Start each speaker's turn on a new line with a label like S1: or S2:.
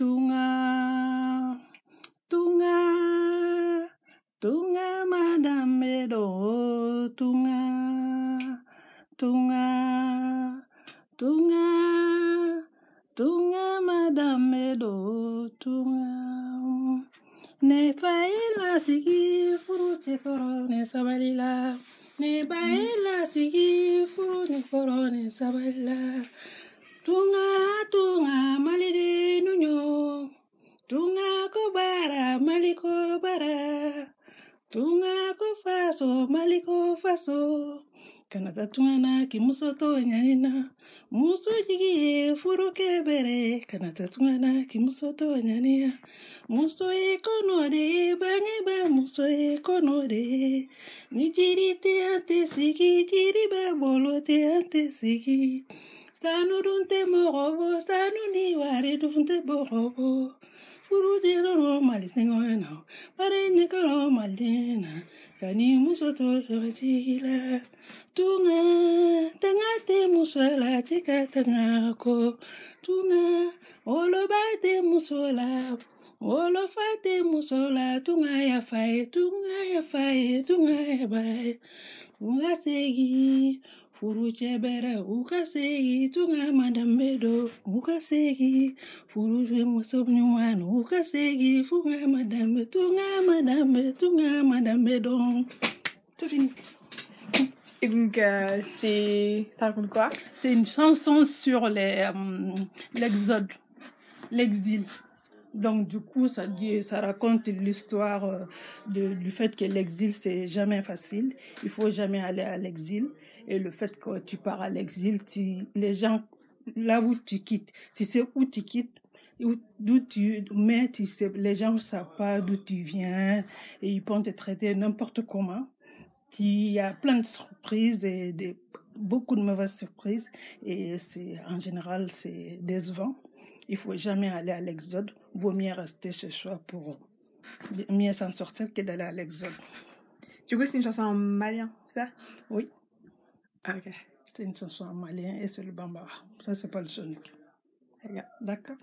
S1: Tunga, Tunga, Tunga, Madame Medo, Tunga, Tunga, Tunga, Tunga, Madame Medo, Tunga. Ne faila sigi furu te koro ne sabalila. Ne baila sigi furu ne koro ne sabalila. tunga tunga malire nunyo tunga ko bara maliko bara. Tunga ko faso maliko faso. Kana ta tunga na ki muso to nyanina. Muso jigi furu ke bere. Kana ta tunga na ki muso to nyania. Muso e kono de, bange ba muso e de. Ni jiri te ante sigi, jiri ba bolo te ante sigi. Sanu dunte morobo, sanu ni ware dunte borobo. Furu de malis nengo na, pare nyekalo malena. Kani muso to so chigila. Tunga, tanga te musala, chika tanga ko. Tunga, olo ba te musola. Olo fa te musola, tunga ya fai, tunga ya fai, tunga ya bai. Tunga segi, Furucɛ bɛrɛ u ka tunga madame don u ka segin furucɛ muso ɲuman u ka funga madame tunga madame tunga madame don. C'est.
S2: Et donc, euh, c'est. Ça raconte quoi?
S1: C'est une chanson sur les, euh, l'exode, l'exil. Donc du coup, ça, ça raconte l'histoire euh, du fait que l'exil, c'est jamais facile. Il faut jamais aller à l'exil. Et le fait que tu pars à l'exil, les gens, là où tu quittes, tu sais où tu quittes, où- d'où tu, mais les gens ne savent pas d'où tu viens et ils peuvent te traiter n'importe comment. Il y a plein de surprises et beaucoup de mauvaises surprises et c'est, en général, c'est décevant. Il faut jamais aller à l'exode. Vaut mieux rester chez soi pour mieux s'en sortir que d'aller à l'exode.
S2: Du coup, c'est une chanson en malien, ça?
S1: Oui.
S2: Ah, ok.
S1: C'est une chanson en malien et c'est le bambara. Ça, c'est pas le sonic. D'accord